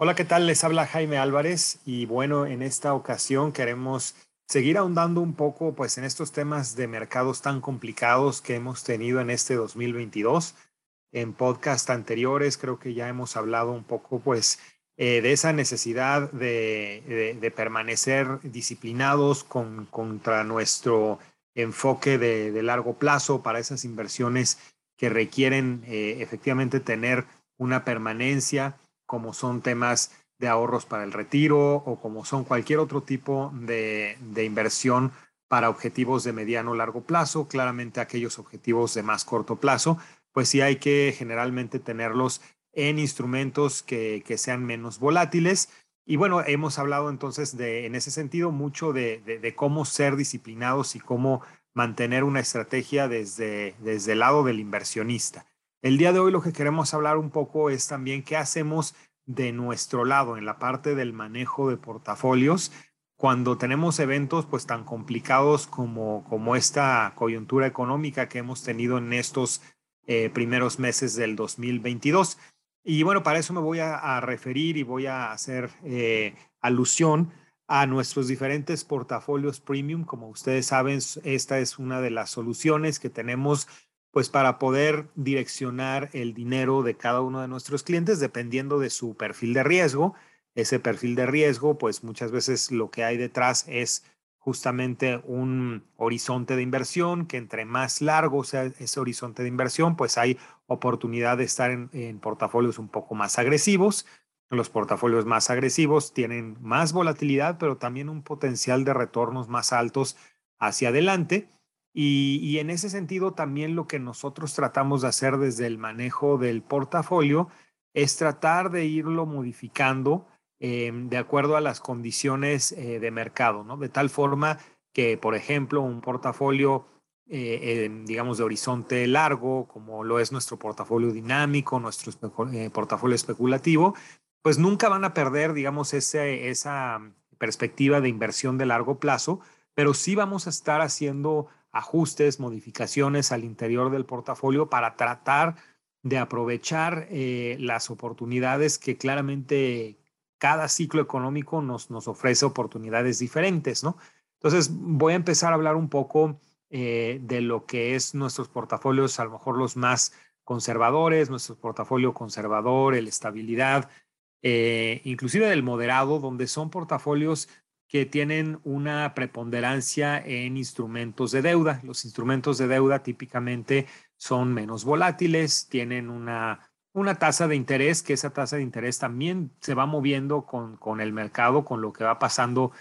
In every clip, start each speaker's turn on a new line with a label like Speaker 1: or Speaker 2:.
Speaker 1: Hola, ¿qué tal? Les habla Jaime Álvarez y bueno, en esta ocasión queremos seguir ahondando un poco pues en estos temas de mercados tan complicados que hemos tenido en este 2022. En podcast anteriores creo que ya hemos hablado un poco pues eh, de esa necesidad de, de, permanecer disciplinados con, contra nuestro enfoque de, de, largo plazo para esas inversiones que requieren eh, efectivamente tener una permanencia como son temas de ahorros para el retiro o como son cualquier otro tipo de, inversión para objetivos de mediano o largo plazo, claramente aquellos objetivos de más corto plazo, pues sí hay que generalmente tenerlos en instrumentos que, sean menos volátiles. Y bueno, hemos hablado entonces de, en ese sentido mucho de, cómo ser disciplinados y cómo mantener una estrategia desde, desde el lado del inversionista. El día de hoy lo que queremos hablar un poco es también qué hacemos de nuestro lado en la parte del manejo de portafolios cuando tenemos eventos pues tan complicados como, como esta coyuntura económica que hemos tenido en estos eh, primeros meses del 2022. Y bueno, para eso me voy a, referir y voy a hacer eh, alusión a nuestros diferentes portafolios premium. Como ustedes saben, esta es una de las soluciones que tenemos pues para poder direccionar el dinero de cada uno de nuestros clientes dependiendo de su perfil de riesgo. Ese perfil de riesgo, pues muchas veces lo que hay detrás es justamente un horizonte de inversión, que entre más largo sea ese horizonte de inversión, pues hay oportunidad de estar en, en portafolios un poco más agresivos. Los portafolios más agresivos tienen más volatilidad, pero también un potencial de retornos más altos hacia adelante. Y, en ese sentido, también lo que nosotros tratamos de hacer desde el manejo del portafolio es tratar de irlo modificando em, de acuerdo a las condiciones eh, de mercado, ¿no? De tal forma que, por ejemplo, un portafolio, eh, digamos, de horizonte largo, como lo es nuestro portafolio dinámico, nuestro eh, portafolio especulativo, pues nunca van a perder, digamos, ese, esa perspectiva de inversión de largo plazo, pero sí vamos a estar haciendo ajustes, modificaciones al interior del portafolio para tratar de aprovechar eh, las oportunidades que claramente cada ciclo económico nos, nos ofrece oportunidades diferentes, ¿no? Entonces, voy a empezar a hablar un poco eh, de lo que es nuestros portafolios, a lo mejor los más conservadores, nuestro portafolio conservador, el estabilidad, eh, inclusive del moderado, donde son portafolios que tienen una preponderancia en instrumentos de deuda. Los instrumentos de deuda típicamente son menos volátiles, tienen una, una tasa de interés, que esa tasa de interés también se va moviendo con, con el mercado, con lo que va pasando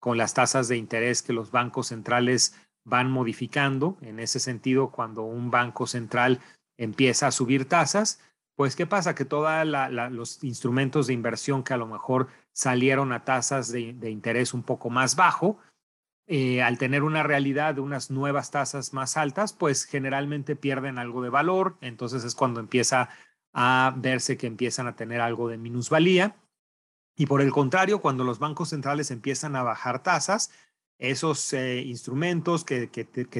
Speaker 1: con las tasas de interés que los bancos centrales van modificando. En ese sentido, cuando un banco central empieza a subir tasas, pues ¿qué pasa? Que todos los instrumentos de inversión que a lo mejor salieron a tasas de, interés un poco más bajo, eh, al tener una realidad de unas nuevas tasas más altas, pues generalmente pierden algo de valor, entonces es cuando empieza a verse que empiezan a tener algo de minusvalía. Y por el contrario, cuando los bancos centrales empiezan a bajar tasas, esos eh, instrumentos que,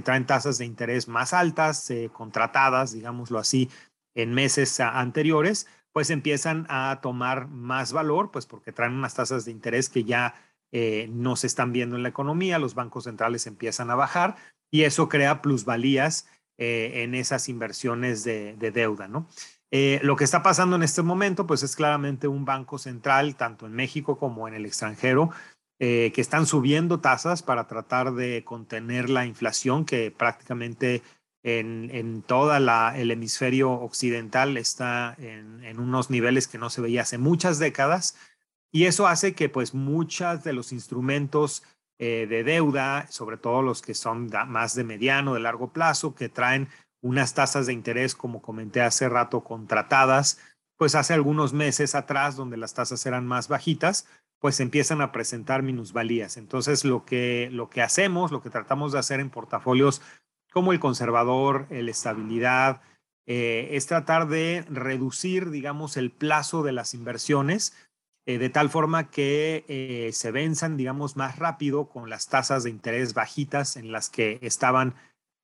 Speaker 1: traen tasas de interés más altas, eh, contratadas, digámoslo así, en meses anteriores, pues empiezan a tomar más valor, pues porque traen unas tasas de interés que ya eh, no se están viendo en la economía, los bancos centrales empiezan a bajar y eso crea plusvalías eh, en esas inversiones de, deuda, ¿no? Eh, lo que está pasando en este momento, pues es claramente un banco central, tanto en México como en el extranjero, que están subiendo tasas para tratar de contener la inflación que prácticamente en, en todo el hemisferio occidental está en, unos niveles que no se veía hace muchas décadas y eso hace que pues muchos de los instrumentos eh, de deuda, sobre todo los que son más de mediano, de largo plazo, que traen unas tasas de interés, como comenté hace rato, contratadas, pues hace algunos meses atrás, donde las tasas eran más bajitas, pues empiezan a presentar minusvalías. Entonces, lo que, lo que hacemos, lo que tratamos de hacer en portafolios como el conservador, el estabilidad, eh, es tratar de reducir, digamos, el plazo de las inversiones eh, de tal forma que eh, se venzan, digamos, más rápido con las tasas de interés bajitas en las que estaban,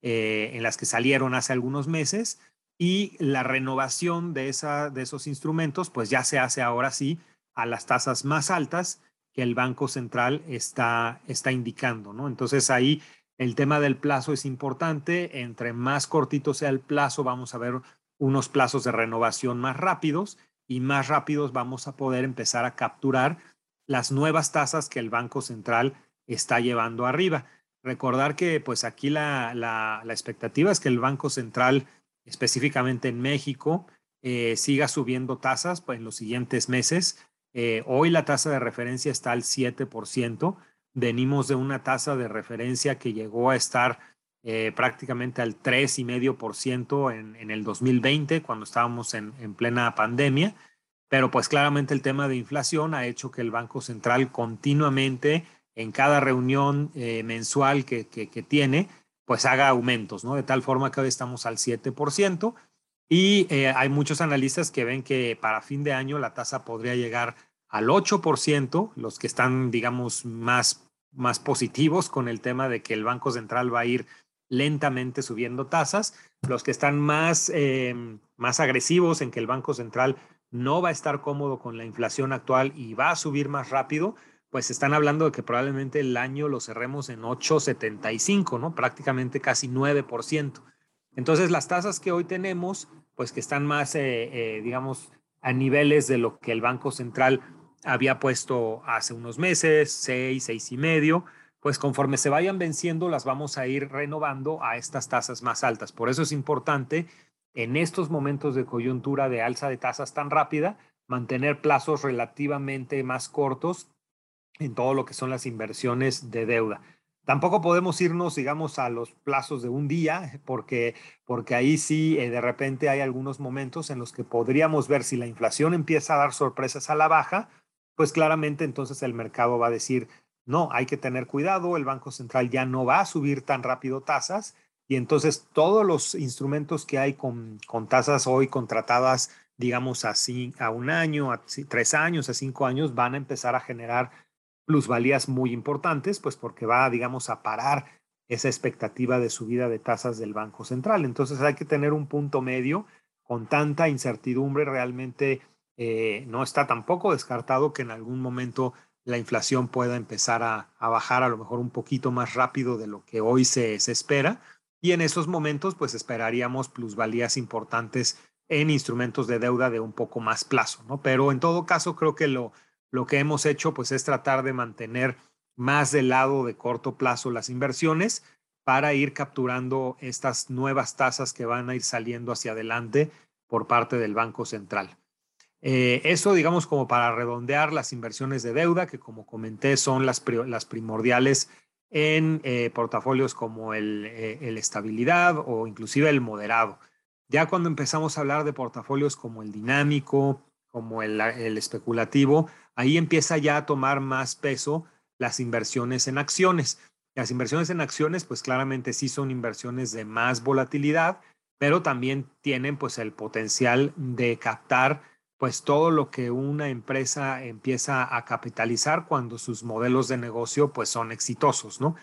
Speaker 1: en las que salieron hace algunos meses y la renovación de, esa, de esos instrumentos, pues ya se hace ahora sí a las tasas más altas que el Banco Central está, está indicando, ¿no? Entonces ahí el tema del plazo es importante. Entre más cortito sea el plazo, vamos a ver unos plazos de renovación más rápidos y más rápidos vamos a poder empezar a capturar las nuevas tasas que el Banco Central está llevando arriba. Recordar que pues aquí la, la, expectativa es que el Banco Central específicamente en México, eh, siga subiendo tasas pues, en los siguientes meses. Eh, hoy la tasa de referencia está al 7%. Venimos de una tasa de referencia que llegó a estar eh, prácticamente al 3,5% en, en el 2020, cuando estábamos en, en, plena pandemia. Pero pues claramente el tema de inflación ha hecho que el Banco Central continuamente, en cada reunión mensual que, que, que tiene, pues haga aumentos, ¿no? De tal forma que hoy estamos al 7% y eh, hay muchos analistas que ven que para fin de año la tasa podría llegar al 8%, los que están, digamos, más, más positivos con el tema de que el Banco Central va a ir lentamente subiendo tasas, los que están más, eh, más agresivos en que el Banco Central no va a estar cómodo con la inflación actual y va a subir más rápido, pues están hablando de que probablemente el año lo cerremos en 8,75, ¿no? Prácticamente casi 9%. Entonces, las tasas que hoy tenemos, pues que están más, eh, eh, digamos, a niveles de lo que el Banco Central había puesto hace unos meses, 6, seis y medio, pues conforme se vayan venciendo, las vamos a ir renovando a estas tasas más altas. Por eso es importante en estos momentos de coyuntura de alza de tasas tan rápida, mantener plazos relativamente más cortos en todo lo que son las inversiones de deuda. Tampoco podemos irnos, digamos, a los plazos de un día, porque, porque ahí sí, eh, de repente hay algunos momentos en los que podríamos ver si la inflación empieza a dar sorpresas a la baja, pues claramente entonces el mercado va a decir, no, hay que tener cuidado, el Banco Central ya no va a subir tan rápido tasas y entonces todos los instrumentos que hay con, con tasas hoy contratadas, digamos así, a un año, a tres años, a cinco años, van a empezar a generar plusvalías muy importantes, pues porque va, digamos, a parar esa expectativa de subida de tasas del Banco Central. Entonces hay que tener un punto medio con tanta incertidumbre. Realmente eh, no está tampoco descartado que en algún momento la inflación pueda empezar a, bajar a lo mejor un poquito más rápido de lo que hoy se, se espera. Y en esos momentos, pues esperaríamos plusvalías importantes en instrumentos de deuda de un poco más plazo, ¿no? Pero en todo caso, creo que lo, lo que hemos hecho pues es tratar de mantener más del lado de corto plazo las inversiones para ir capturando estas nuevas tasas que van a ir saliendo hacia adelante por parte del Banco Central. Eh, eso, digamos, como para redondear las inversiones de deuda, que como comenté son las, las primordiales en eh, portafolios como el, eh, el, estabilidad o inclusive el moderado. Ya cuando empezamos a hablar de portafolios como el dinámico, como el, el especulativo, ahí empieza ya a tomar más peso las inversiones en acciones. Las inversiones en acciones, pues claramente sí son inversiones de más volatilidad, pero también tienen pues el potencial de captar pues todo lo que una empresa empieza a capitalizar cuando sus modelos de negocio pues son exitosos, ¿no?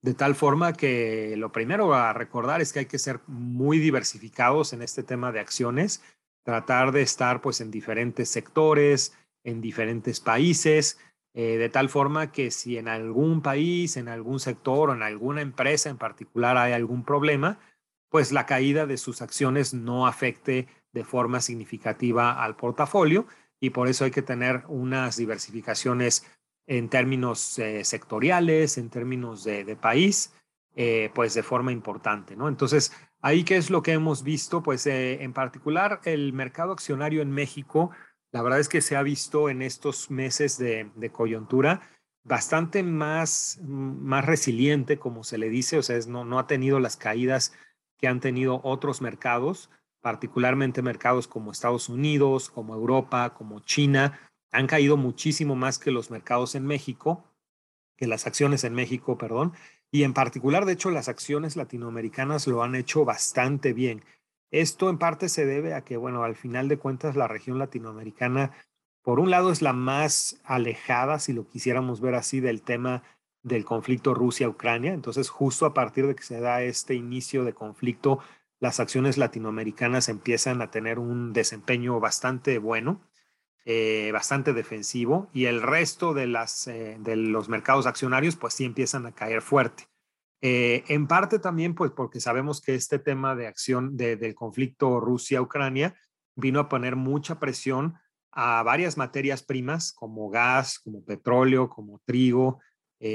Speaker 1: De tal forma que lo primero a recordar es que hay que ser muy diversificados en este tema de acciones, tratar de estar pues en diferentes sectores, en diferentes países, eh, de tal forma que si en algún país, en algún sector o en alguna empresa en particular hay algún problema, pues la caída de sus acciones no afecte de forma significativa al portafolio y por eso hay que tener unas diversificaciones en términos eh, sectoriales, en términos de, de país, eh, pues de forma importante, ¿no? Entonces, ahí qué es lo que hemos visto, pues en particular el mercado accionario en México la verdad es que se ha visto en estos meses de, coyuntura bastante más, más resiliente, como se le dice, o sea, no, no ha tenido las caídas que han tenido otros mercados, particularmente mercados como Estados Unidos, como Europa, como China, han caído muchísimo más que los mercados en México, que las acciones en México, perdón, y en particular, de hecho, las acciones latinoamericanas lo han hecho bastante bien. Esto en parte se debe a que, bueno, al final de cuentas, la región latinoamericana, por un lado, es la más alejada, si lo quisiéramos ver así, del tema del conflicto Rusia-Ucrania. Entonces, justo a partir de que se da este inicio de conflicto, las acciones latinoamericanas empiezan a tener un desempeño bastante bueno. Eh, bastante defensivo y el resto de, las, eh, de los mercados accionarios pues sí empiezan a caer fuerte. Eh, en parte también pues porque sabemos que este tema de acción del conflicto Rusia-Ucrania vino a poner mucha presión a varias materias primas como gas, como petróleo, como trigo,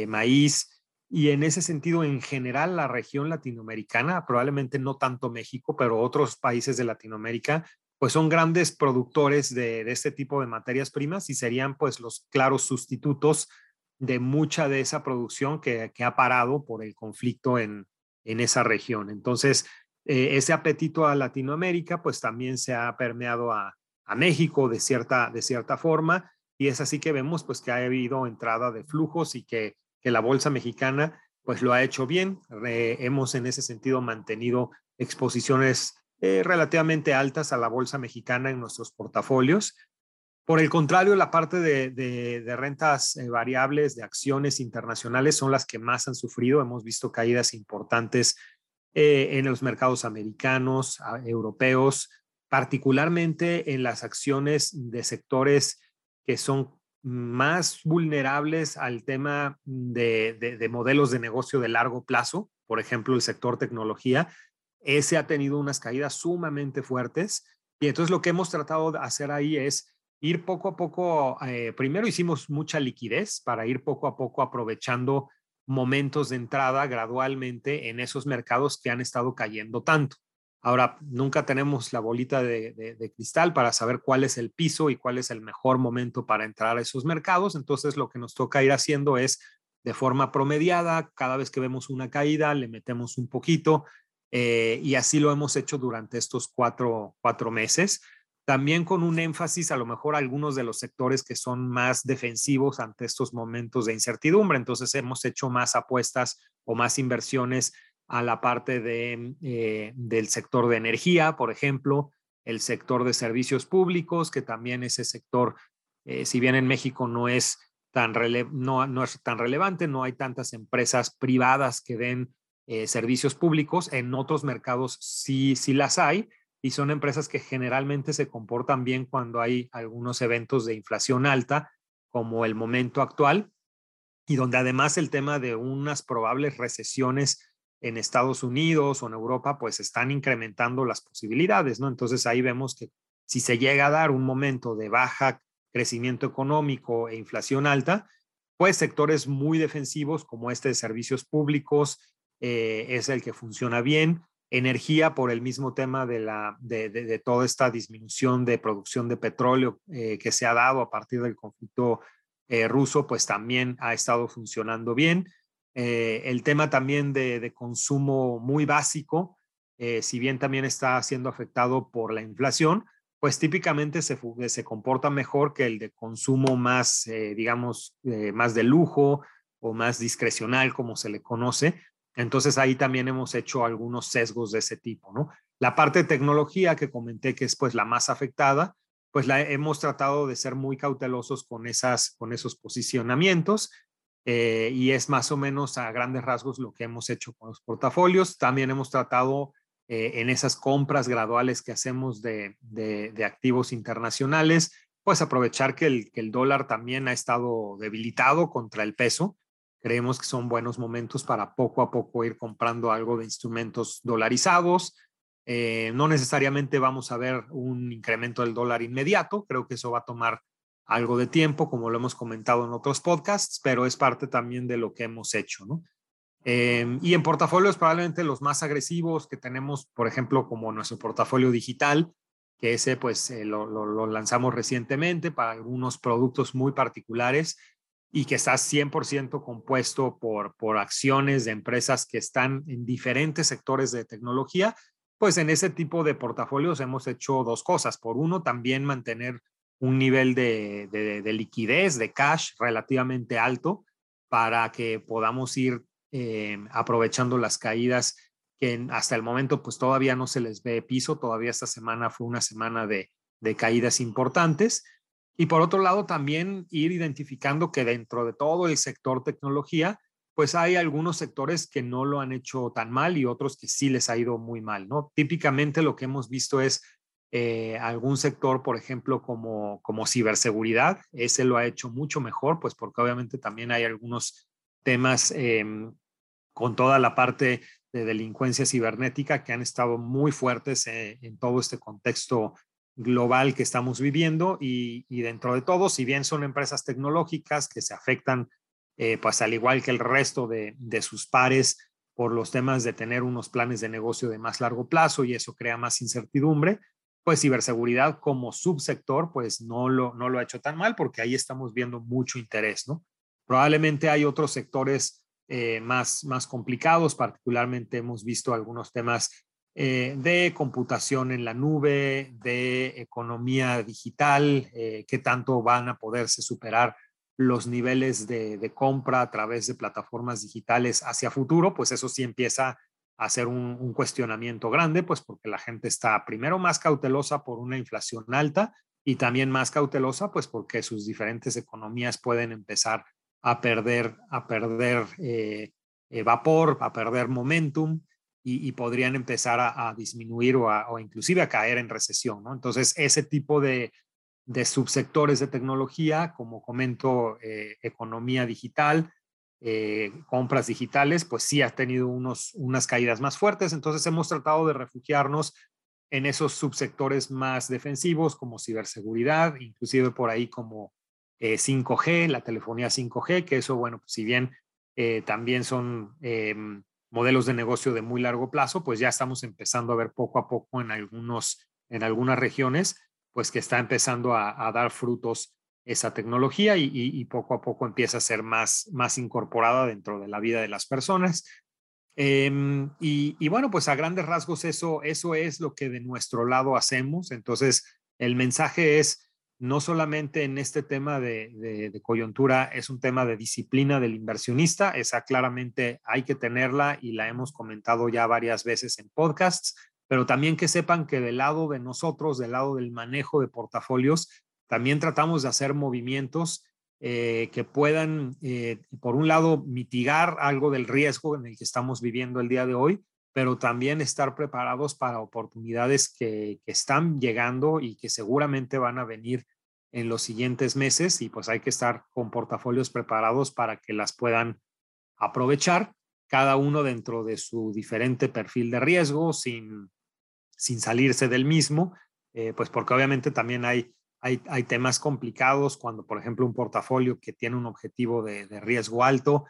Speaker 1: maíz. Y en ese sentido, en general, la región latinoamericana, probablemente no tanto México, pero otros países de Latinoamérica, pues son grandes productores de, este tipo de materias primas y serían pues los claros sustitutos de mucha de esa producción que, ha parado por el conflicto en, en esa región. Entonces, eh, ese apetito a Latinoamérica pues también se ha permeado a, México de cierta, de cierta forma y es así que vemos pues que ha habido entrada de flujos y que, que la bolsa mexicana pues lo ha hecho bien. hemos en ese sentido mantenido exposiciones eh, relativamente altas a la bolsa mexicana en nuestros portafolios. Por el contrario, la parte de, rentas eh, variables, de acciones internacionales, son las que más han sufrido. Hemos visto caídas importantes eh, en los mercados americanos, europeos, particularmente en las acciones de sectores que son más vulnerables al tema de modelos de negocio de largo plazo, por ejemplo, el sector tecnología, ese ha tenido unas caídas sumamente fuertes. Y entonces lo que hemos tratado de hacer ahí es ir poco a poco, eh, primero hicimos mucha liquidez para ir poco a poco aprovechando momentos de entrada gradualmente en esos mercados que han estado cayendo tanto. Ahora, nunca tenemos la bolita de, cristal para saber cuál es el piso y cuál es el mejor momento para entrar a esos mercados. Entonces, lo que nos toca ir haciendo es de forma promediada, cada vez que vemos una caída, le metemos un poquito, eh, y así lo hemos hecho durante estos cuatro, cuatro meses. También con un énfasis a lo mejor algunos de los sectores que son más defensivos ante estos momentos de incertidumbre. Entonces hemos hecho más apuestas o más inversiones a la parte de, eh, del sector de energía, por ejemplo, el sector de servicios públicos, que también ese sector, eh, si bien en México no es tan, no, no es tan relevante, no hay tantas empresas privadas que den eh, servicios públicos, en otros mercados sí, sí las hay y son empresas que generalmente se comportan bien cuando hay algunos eventos de inflación alta, como el momento actual, y donde además el tema de unas probables recesiones en Estados Unidos o en Europa, pues están incrementando las posibilidades, ¿no? Entonces ahí vemos que si se llega a dar un momento de baja crecimiento económico e inflación alta, pues sectores muy defensivos como este de servicios públicos, eh, es el que funciona bien. Energía por el mismo tema de, la, de, toda esta disminución de producción de petróleo eh, que se ha dado a partir del conflicto eh, ruso, pues también ha estado funcionando bien. El tema también de, consumo muy básico, si bien también está siendo afectado por la inflación, pues típicamente se, se comporta mejor que el de consumo más, digamos, más de lujo o más discrecional, como se le conoce, entonces ahí también hemos hecho algunos sesgos de ese tipo, ¿no? La parte de tecnología que comenté que es pues la más afectada, pues la hemos tratado de ser muy cautelosos con, esas, con esos posicionamientos eh, y es más o menos a grandes rasgos lo que hemos hecho con los portafolios. También hemos tratado eh, en esas compras graduales que hacemos de, de, activos internacionales, pues aprovechar que el, que el dólar también ha estado debilitado contra el peso Creemos que son buenos momentos para poco a poco ir comprando algo de instrumentos dolarizados. Eh, no necesariamente vamos a ver un incremento del dólar inmediato, creo que eso va a tomar algo de tiempo, como lo hemos comentado en otros podcasts, pero es parte también de lo que hemos hecho, ¿no? Eh, y en portafolios probablemente los más agresivos que tenemos, por ejemplo, como nuestro portafolio digital, que ese pues eh, lo, lo, lanzamos recientemente para algunos productos muy particulares y que está 100% compuesto por, por acciones de empresas que están en diferentes sectores de tecnología, pues en ese tipo de portafolios hemos hecho dos cosas. Por uno, también mantener un nivel de, liquidez, de cash relativamente alto para que podamos ir eh, aprovechando las caídas que hasta el momento pues todavía no se les ve piso, todavía esta semana fue una semana de, de caídas importantes. Y por otro lado, también ir identificando que dentro de todo el sector tecnología, pues hay algunos sectores que no lo han hecho tan mal y otros que sí les ha ido muy mal, ¿no? Típicamente lo que hemos visto es eh, algún sector, por ejemplo, como, como ciberseguridad, ese lo ha hecho mucho mejor, pues porque obviamente también hay algunos temas em, con toda la parte de delincuencia cibernética que han estado muy fuertes eh, en todo este contexto global que estamos viviendo y, dentro de todo, si bien son empresas tecnológicas que se afectan eh, pues al igual que el resto de, sus pares, por los temas de tener unos planes de negocio de más largo plazo y eso crea más incertidumbre, pues ciberseguridad como subsector, pues no lo, no lo ha hecho tan mal porque ahí estamos viendo mucho interés, ¿no? Probablemente hay otros sectores eh, más, más complicados, particularmente hemos visto algunos temas eh, de computación en la nube, de economía digital, qué tanto van a poderse superar los niveles de, compra a través de plataformas digitales hacia futuro, pues eso sí empieza a ser un, cuestionamiento grande, pues porque la gente está primero más cautelosa por una inflación alta y también más cautelosa, pues porque sus diferentes economías pueden empezar a perder, a perder eh, eh, vapor, a perder momentum y, podrían empezar a, disminuir o, o, inclusive a caer en recesión. Entonces, ese tipo de, de subsectores de tecnología, como comento, eh, economía digital, eh, compras digitales, pues sí ha tenido unos, unas caídas más fuertes. Entonces hemos tratado de refugiarnos en esos subsectores más defensivos como ciberseguridad, inclusive por ahí como 5G, eh, la telefonía 5G, que eso, bueno, si bien también son modelos de negocio de muy largo plazo, pues ya estamos empezando a ver poco a poco en, algunos, en algunas regiones pues que está empezando a, dar frutos esa tecnología y, poco a poco empieza a ser más, más incorporada dentro de la vida de las personas. Em, y, bueno, pues a grandes rasgos eso, eso es lo que de nuestro lado hacemos. Entonces, el mensaje es no solamente en este tema de, de, coyuntura, es un tema de disciplina del inversionista. Esa claramente hay que tenerla y la hemos comentado ya varias veces en podcasts pero también que sepan que del lado de nosotros, del lado del manejo de portafolios, también tratamos de hacer movimientos eh, que puedan, eh, por un lado, mitigar algo del riesgo en el que estamos viviendo el día de hoy, pero también estar preparados para oportunidades que, están llegando y que seguramente van a venir en los siguientes meses y pues hay que estar con portafolios preparados para que las puedan aprovechar, cada uno dentro de su diferente perfil de riesgo, sin, sin salirse del mismo, eh, pues porque obviamente también hay, hay, temas complicados cuando, por ejemplo, un portafolio que tiene un objetivo de, riesgo alto,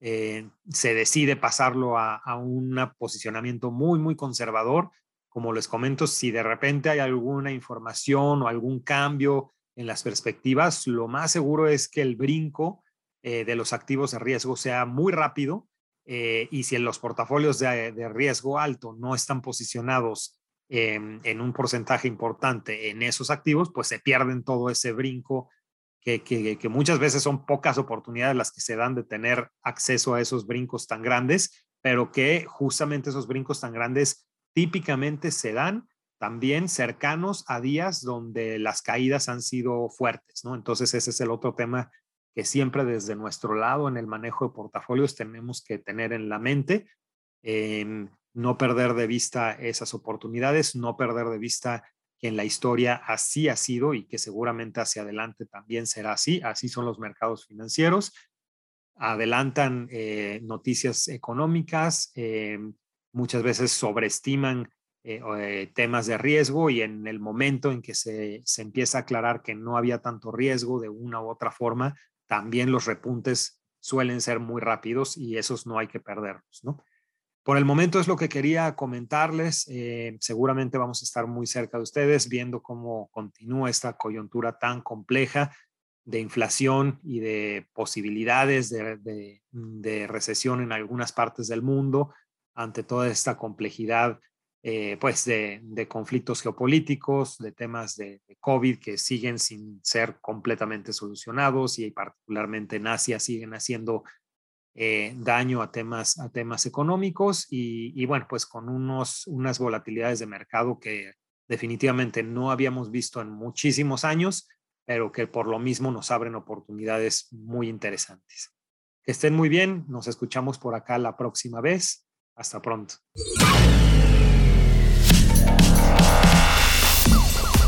Speaker 1: eh, se decide pasarlo a, a un posicionamiento muy, muy conservador. Como les comento, si de repente hay alguna información o algún cambio en las perspectivas, lo más seguro es que el brinco eh, de los activos de riesgo sea muy rápido y si en los portafolios de, riesgo alto no están posicionados en un porcentaje importante en esos activos, pues se pierden todo ese brinco que, que, muchas veces son pocas oportunidades las que se dan de tener acceso a esos brincos tan grandes, pero que justamente esos brincos tan grandes típicamente se dan también cercanos a días donde las caídas han sido fuertes, ¿no? Entonces ese es el otro tema que siempre desde nuestro lado en el manejo de portafolios tenemos que tener en la mente. Eh, no perder de vista esas oportunidades, no perder de vista que en la historia así ha sido y que seguramente hacia adelante también será así. Así son los mercados financieros. Adelantan eh, noticias económicas, eh, muchas veces sobreestiman eh, temas de riesgo y en el momento en que se, se empieza a aclarar que no había tanto riesgo de una u otra forma, también los repuntes suelen ser muy rápidos y esos no hay que perderlos, ¿no? Por el momento es lo que quería comentarles. Eh, seguramente vamos a estar muy cerca de ustedes viendo cómo continúa esta coyuntura tan compleja de inflación y de posibilidades de, recesión en algunas partes del mundo ante toda esta complejidad eh, pues de, conflictos geopolíticos, de temas de, COVID que siguen sin ser completamente solucionados y particularmente en Asia siguen haciendo eh, daño a temas, a temas económicos y, bueno, pues con unos, unas volatilidades de mercado que definitivamente no habíamos visto en muchísimos años, pero que por lo mismo nos abren oportunidades muy interesantes. Que estén muy bien, nos escuchamos por acá la próxima vez. Hasta pronto.